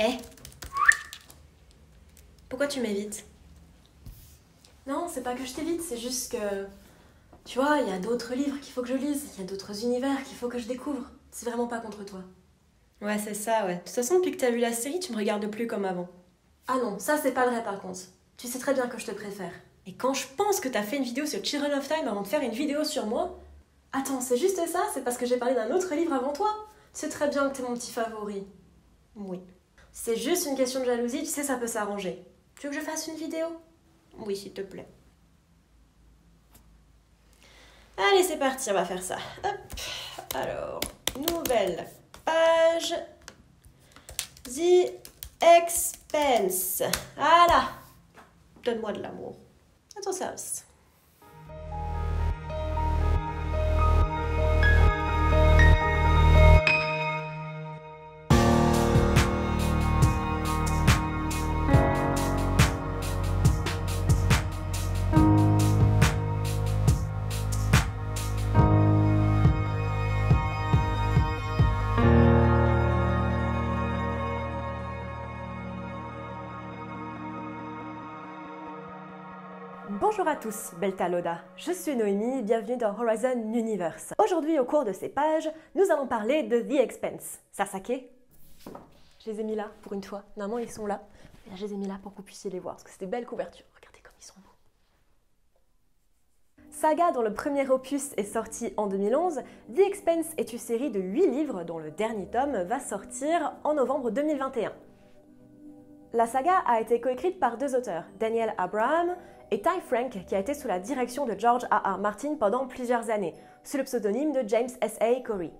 Eh Pourquoi tu m'évites? Non, c'est pas que je t'évite, c'est juste que. Tu vois, il y a d'autres livres qu'il faut que je lise, il y a d'autres univers qu'il faut que je découvre. C'est vraiment pas contre toi. Ouais, c'est ça, ouais. De toute façon, depuis que t'as vu la série, tu me regardes plus comme avant. Ah non, ça c'est pas vrai par contre. Tu sais très bien que je te préfère. Et quand je pense que t'as fait une vidéo sur Children of Time avant de faire une vidéo sur moi, Attends, c'est juste ça? C'est parce que j'ai parlé d'un autre livre avant toi? C'est très bien que t'es mon petit favori. oui. C'est juste une question de jalousie, tu sais, ça peut s'arranger. Tu veux que je fasse une vidéo? Oui, s'il te plaît. Allez, c'est parti, on va faire ça. Hop. Alors, nouvelle page. The Expense. Voilà. Donne-moi de l'amour. À ton service. Bonjour à tous, Belta Loda. Je suis Noémie, bienvenue dans Horizon Universe. Aujourd'hui, au cours de ces pages, nous allons parler de The Expense. Sasake Je les ai mis là pour une fois. Normalement, ils sont là. Et là, je les ai mis là pour que vous puissiez les voir, parce que c'est des belles couvertures. Regardez comme ils sont beaux. Saga, dont le premier opus est sorti en 2011, The Expense est une série de 8 livres dont le dernier tome va sortir en novembre 2021. La saga a été coécrite par deux auteurs, Daniel Abraham et Ty Frank, qui a été sous la direction de George A. R. Martin pendant plusieurs années, sous le pseudonyme de James S. A. Corey.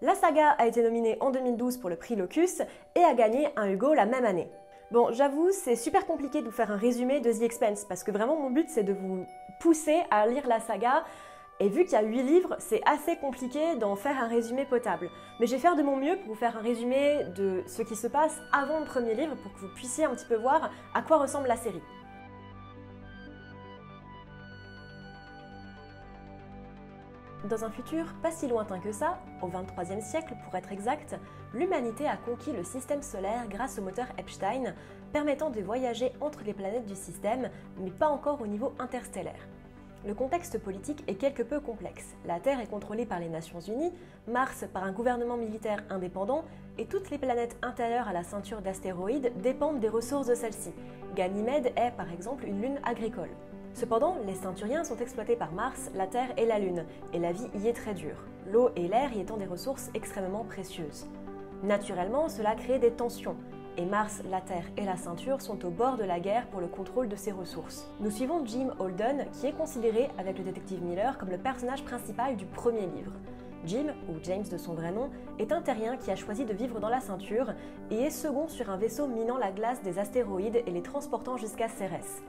La saga a été nominée en 2012 pour le prix Locus et a gagné un Hugo la même année. Bon, j'avoue, c'est super compliqué de vous faire un résumé de The Expense, parce que vraiment mon but c'est de vous pousser à lire la saga, et vu qu'il y a 8 livres, c'est assez compliqué d'en faire un résumé potable. Mais je vais faire de mon mieux pour vous faire un résumé de ce qui se passe avant le premier livre, pour que vous puissiez un petit peu voir à quoi ressemble la série. Dans un futur pas si lointain que ça, au 23e siècle pour être exact, l'humanité a conquis le système solaire grâce au moteur Epstein, permettant de voyager entre les planètes du système, mais pas encore au niveau interstellaire. Le contexte politique est quelque peu complexe. La Terre est contrôlée par les Nations Unies, Mars par un gouvernement militaire indépendant, et toutes les planètes intérieures à la ceinture d'astéroïdes dépendent des ressources de celle-ci. Ganymède est par exemple une lune agricole. Cependant, les ceinturiens sont exploités par Mars, la Terre et la Lune, et la vie y est très dure, l'eau et l'air y étant des ressources extrêmement précieuses. Naturellement, cela crée des tensions, et Mars, la Terre et la ceinture sont au bord de la guerre pour le contrôle de ces ressources. Nous suivons Jim Holden, qui est considéré avec le détective Miller comme le personnage principal du premier livre. Jim, ou James de son vrai nom, est un terrien qui a choisi de vivre dans la ceinture et est second sur un vaisseau minant la glace des astéroïdes et les transportant jusqu'à Cérès.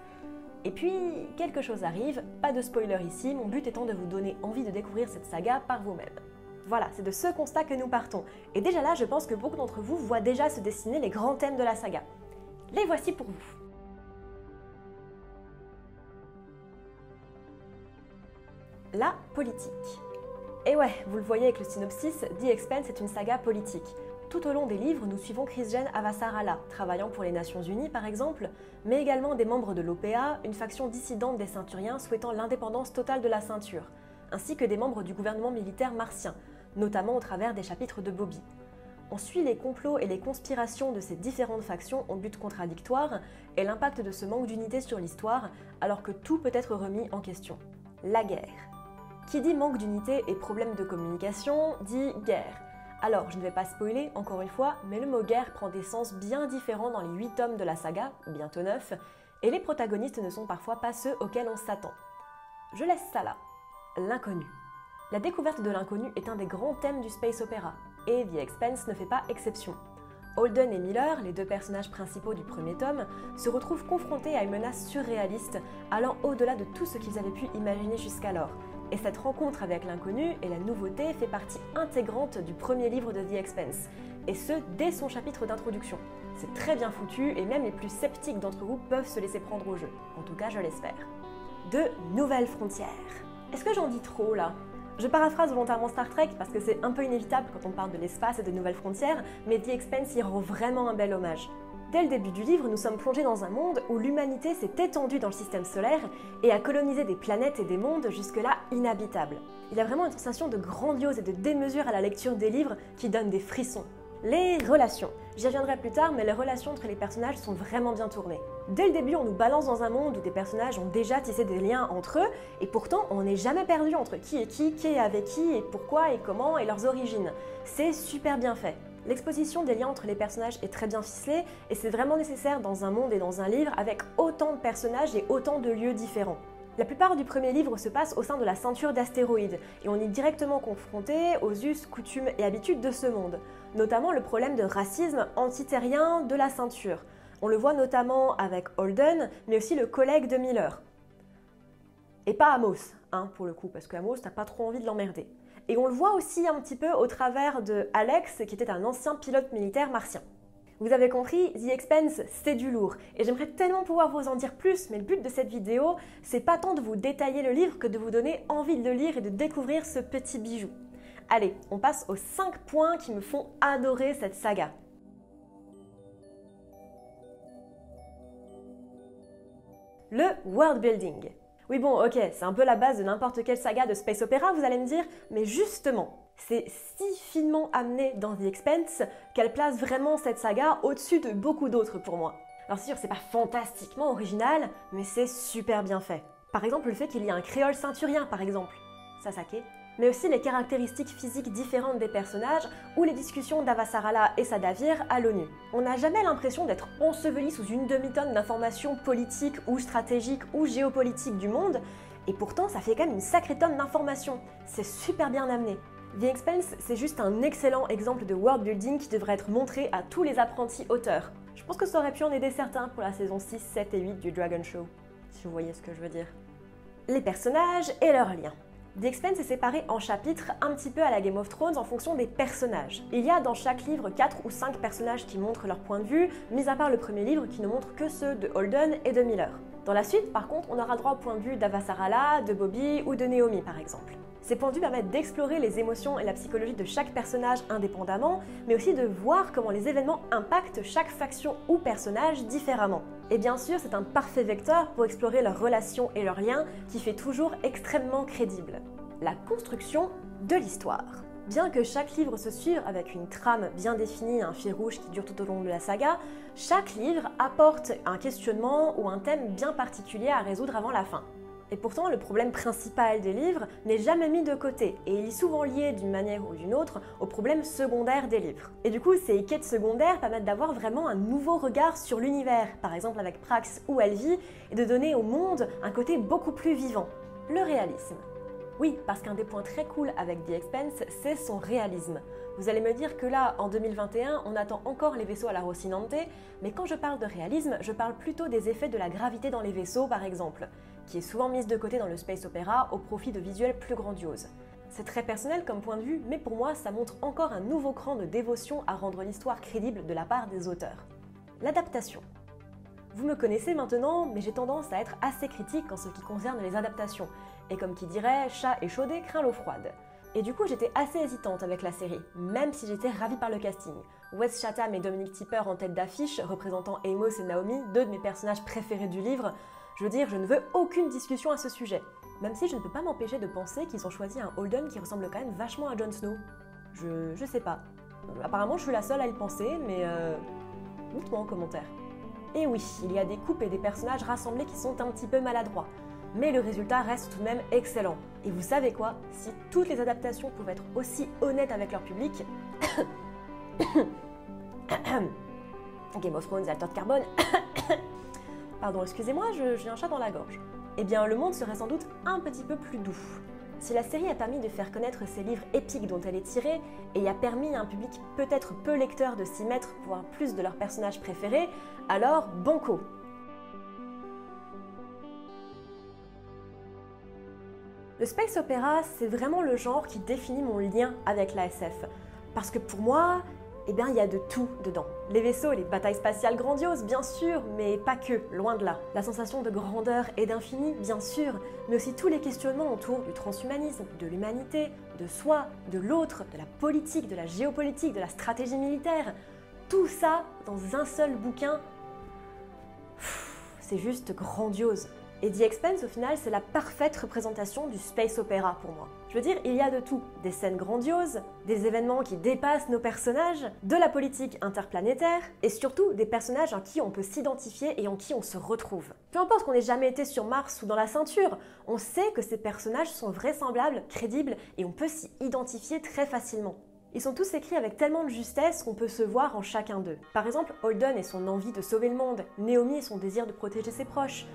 Et puis, quelque chose arrive, pas de spoiler ici, mon but étant de vous donner envie de découvrir cette saga par vous-même. Voilà, c'est de ce constat que nous partons. Et déjà là, je pense que beaucoup d'entre vous voient déjà se dessiner les grands thèmes de la saga. Les voici pour vous. La politique. Et ouais, vous le voyez avec le synopsis, The Expanse est une saga politique. Tout au long des livres, nous suivons Christian Avasarala, travaillant pour les Nations Unies par exemple, mais également des membres de l'OPA, une faction dissidente des ceinturiens souhaitant l'indépendance totale de la ceinture, ainsi que des membres du gouvernement militaire martien, notamment au travers des chapitres de Bobby. On suit les complots et les conspirations de ces différentes factions en but contradictoire et l'impact de ce manque d'unité sur l'histoire, alors que tout peut être remis en question. La guerre. Qui dit manque d'unité et problème de communication dit guerre. Alors, je ne vais pas spoiler, encore une fois, mais le mot guerre prend des sens bien différents dans les 8 tomes de la saga, bientôt 9, et les protagonistes ne sont parfois pas ceux auxquels on s'attend. Je laisse ça là. L'inconnu. La découverte de l'inconnu est un des grands thèmes du space opéra, et The Expense ne fait pas exception. Holden et Miller, les deux personnages principaux du premier tome, se retrouvent confrontés à une menace surréaliste, allant au-delà de tout ce qu'ils avaient pu imaginer jusqu'alors, et cette rencontre avec l'inconnu et la nouveauté fait partie intégrante du premier livre de The Expense, et ce dès son chapitre d'introduction. C'est très bien foutu et même les plus sceptiques d'entre vous peuvent se laisser prendre au jeu. En tout cas, je l'espère. De nouvelles frontières. Est-ce que j'en dis trop là? Je paraphrase volontairement Star Trek parce que c'est un peu inévitable quand on parle de l'espace et de nouvelles frontières, mais The Expanse y rend vraiment un bel hommage. Dès le début du livre, nous sommes plongés dans un monde où l'humanité s'est étendue dans le système solaire et a colonisé des planètes et des mondes jusque-là inhabitables. Il y a vraiment une sensation de grandiose et de démesure à la lecture des livres qui donne des frissons. Les relations. J'y reviendrai plus tard, mais les relations entre les personnages sont vraiment bien tournées. Dès le début, on nous balance dans un monde où des personnages ont déjà tissé des liens entre eux, et pourtant on n'est jamais perdu entre qui est qui, qui est avec qui, et pourquoi, et comment, et leurs origines. C'est super bien fait. L'exposition des liens entre les personnages est très bien ficelée et c'est vraiment nécessaire dans un monde et dans un livre avec autant de personnages et autant de lieux différents. La plupart du premier livre se passe au sein de la ceinture d'astéroïdes et on est directement confronté aux us, coutumes et habitudes de ce monde, notamment le problème de racisme antiterrien de la ceinture. On le voit notamment avec Holden, mais aussi le collègue de Miller. Et pas Amos, hein, pour le coup, parce que Amos, t'as pas trop envie de l'emmerder. Et on le voit aussi un petit peu au travers de Alex, qui était un ancien pilote militaire martien. Vous avez compris, The Expense, c'est du lourd. Et j'aimerais tellement pouvoir vous en dire plus, mais le but de cette vidéo, c'est pas tant de vous détailler le livre que de vous donner envie de le lire et de découvrir ce petit bijou. Allez, on passe aux 5 points qui me font adorer cette saga. Le world building. Oui bon, ok, c'est un peu la base de n'importe quelle saga de space opéra, vous allez me dire, mais justement, c'est si finement amené dans The Expense qu'elle place vraiment cette saga au-dessus de beaucoup d'autres pour moi. Alors sûr, c'est pas fantastiquement original, mais c'est super bien fait. Par exemple, le fait qu'il y ait un créole ceinturien, par exemple. Ça, saké mais aussi les caractéristiques physiques différentes des personnages ou les discussions d'Avasarala et Sadavir à l'ONU. On n'a jamais l'impression d'être enseveli sous une demi-tonne d'informations politiques ou stratégiques ou géopolitiques du monde, et pourtant ça fait quand même une sacrée tonne d'informations. C'est super bien amené. The Expense, c'est juste un excellent exemple de world building qui devrait être montré à tous les apprentis auteurs. Je pense que ça aurait pu en aider certains pour la saison 6, 7 et 8 du Dragon Show, si vous voyez ce que je veux dire. Les personnages et leurs liens. The Expanse est séparé en chapitres un petit peu à la Game of Thrones en fonction des personnages. Il y a dans chaque livre 4 ou 5 personnages qui montrent leur point de vue, mis à part le premier livre qui ne montre que ceux de Holden et de Miller. Dans la suite, par contre, on aura droit au point de vue d'Avasarala, de Bobby ou de Naomi par exemple. Ces points permettent d'explorer les émotions et la psychologie de chaque personnage indépendamment, mais aussi de voir comment les événements impactent chaque faction ou personnage différemment. Et bien sûr, c'est un parfait vecteur pour explorer leurs relations et leurs liens qui fait toujours extrêmement crédible. La construction de l'histoire. Bien que chaque livre se suive avec une trame bien définie et un fil rouge qui dure tout au long de la saga, chaque livre apporte un questionnement ou un thème bien particulier à résoudre avant la fin. Et pourtant, le problème principal des livres n'est jamais mis de côté, et il est souvent lié d'une manière ou d'une autre au problème secondaire des livres. Et du coup, ces quêtes secondaires permettent d'avoir vraiment un nouveau regard sur l'univers, par exemple avec Prax ou Elvie, et de donner au monde un côté beaucoup plus vivant. Le réalisme. Oui, parce qu'un des points très cool avec The Expense, c'est son réalisme. Vous allez me dire que là, en 2021, on attend encore les vaisseaux à la Rocinante, mais quand je parle de réalisme, je parle plutôt des effets de la gravité dans les vaisseaux, par exemple qui est souvent mise de côté dans le space opéra au profit de visuels plus grandioses. C'est très personnel comme point de vue, mais pour moi, ça montre encore un nouveau cran de dévotion à rendre l'histoire crédible de la part des auteurs. L'adaptation. Vous me connaissez maintenant, mais j'ai tendance à être assez critique en ce qui concerne les adaptations, et comme qui dirait, chat échaudé craint l'eau froide. Et du coup, j'étais assez hésitante avec la série, même si j'étais ravie par le casting. Wes Chatham et Dominic Tipper en tête d'affiche, représentant Amos et Naomi, deux de mes personnages préférés du livre, je veux dire, je ne veux aucune discussion à ce sujet. Même si je ne peux pas m'empêcher de penser qu'ils ont choisi un Holden qui ressemble quand même vachement à Jon Snow. Je, je sais pas. Apparemment, je suis la seule à y penser, mais euh, dites-moi en commentaire. Et oui, il y a des coupes et des personnages rassemblés qui sont un petit peu maladroits. Mais le résultat reste tout de même excellent. Et vous savez quoi? Si toutes les adaptations pouvaient être aussi honnêtes avec leur public. Game of Thrones, Alter de Carbone. Pardon, excusez-moi, j'ai un chat dans la gorge. Eh bien, le monde serait sans doute un petit peu plus doux. Si la série a permis de faire connaître ces livres épiques dont elle est tirée, et a permis à un public peut-être peu lecteur de s'y mettre pour voir plus de leurs personnages préférés, alors banco Le space opéra, c'est vraiment le genre qui définit mon lien avec la SF. Parce que pour moi, Eh bien, il y a de tout dedans. Les vaisseaux, les batailles spatiales grandioses, bien sûr, mais pas que, loin de là. La sensation de grandeur et d'infini, bien sûr, mais aussi tous les questionnements autour du transhumanisme, de l'humanité, de soi, de l'autre, de la politique, de la géopolitique, de la stratégie militaire. Tout ça dans un seul bouquin. C'est juste grandiose. Et The Expense, au final, c'est la parfaite représentation du space opéra pour moi. Je veux dire, il y a de tout. Des scènes grandioses, des événements qui dépassent nos personnages, de la politique interplanétaire, et surtout des personnages en qui on peut s'identifier et en qui on se retrouve. Peu importe qu'on ait jamais été sur Mars ou dans la ceinture, on sait que ces personnages sont vraisemblables, crédibles, et on peut s'y identifier très facilement. Ils sont tous écrits avec tellement de justesse qu'on peut se voir en chacun d'eux. Par exemple, Holden et son envie de sauver le monde, Naomi et son désir de protéger ses proches,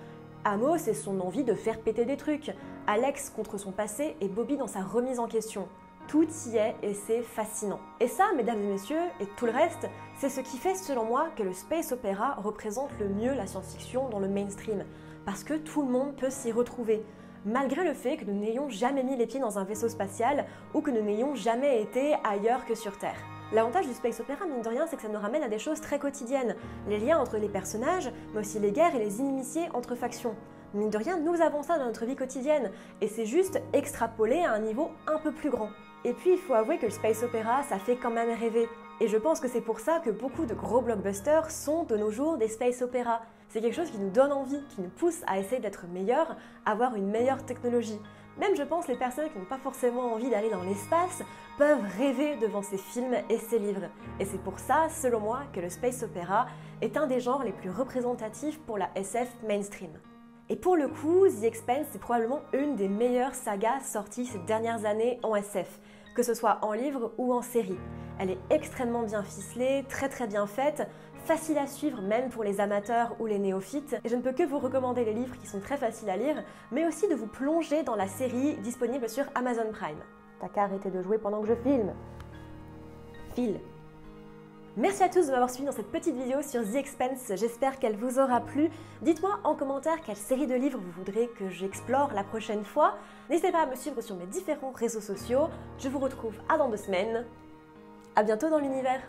Amos et son envie de faire péter des trucs, Alex contre son passé et Bobby dans sa remise en question. Tout y est et c'est fascinant. Et ça, mesdames et messieurs, et tout le reste, c'est ce qui fait selon moi que le space opéra représente le mieux la science-fiction dans le mainstream, parce que tout le monde peut s'y retrouver, malgré le fait que nous n'ayons jamais mis les pieds dans un vaisseau spatial ou que nous n'ayons jamais été ailleurs que sur Terre. L'avantage du space opéra, mine de rien, c'est que ça nous ramène à des choses très quotidiennes. Les liens entre les personnages, mais aussi les guerres et les initiés entre factions. Mine de rien, nous avons ça dans notre vie quotidienne, et c'est juste extrapolé à un niveau un peu plus grand. Et puis, il faut avouer que le space opéra, ça fait quand même rêver. Et je pense que c'est pour ça que beaucoup de gros blockbusters sont de nos jours des space opéras. C'est quelque chose qui nous donne envie, qui nous pousse à essayer d'être meilleurs, avoir une meilleure technologie. Même je pense les personnes qui n'ont pas forcément envie d'aller dans l'espace peuvent rêver devant ces films et ces livres. Et c'est pour ça, selon moi, que le space opéra est un des genres les plus représentatifs pour la SF mainstream. Et pour le coup, The Expanse est probablement une des meilleures sagas sorties ces dernières années en SF, que ce soit en livre ou en série. Elle est extrêmement bien ficelée, très très bien faite, facile à suivre même pour les amateurs ou les néophytes. Et je ne peux que vous recommander les livres qui sont très faciles à lire, mais aussi de vous plonger dans la série disponible sur Amazon Prime. T'as qu'à arrêter de jouer pendant que je filme. File. Merci à tous de m'avoir suivi dans cette petite vidéo sur The Expense, j'espère qu'elle vous aura plu. Dites-moi en commentaire quelle série de livres vous voudrez que j'explore la prochaine fois. N'hésitez pas à me suivre sur mes différents réseaux sociaux. Je vous retrouve à dans deux semaines. A bientôt dans l'univers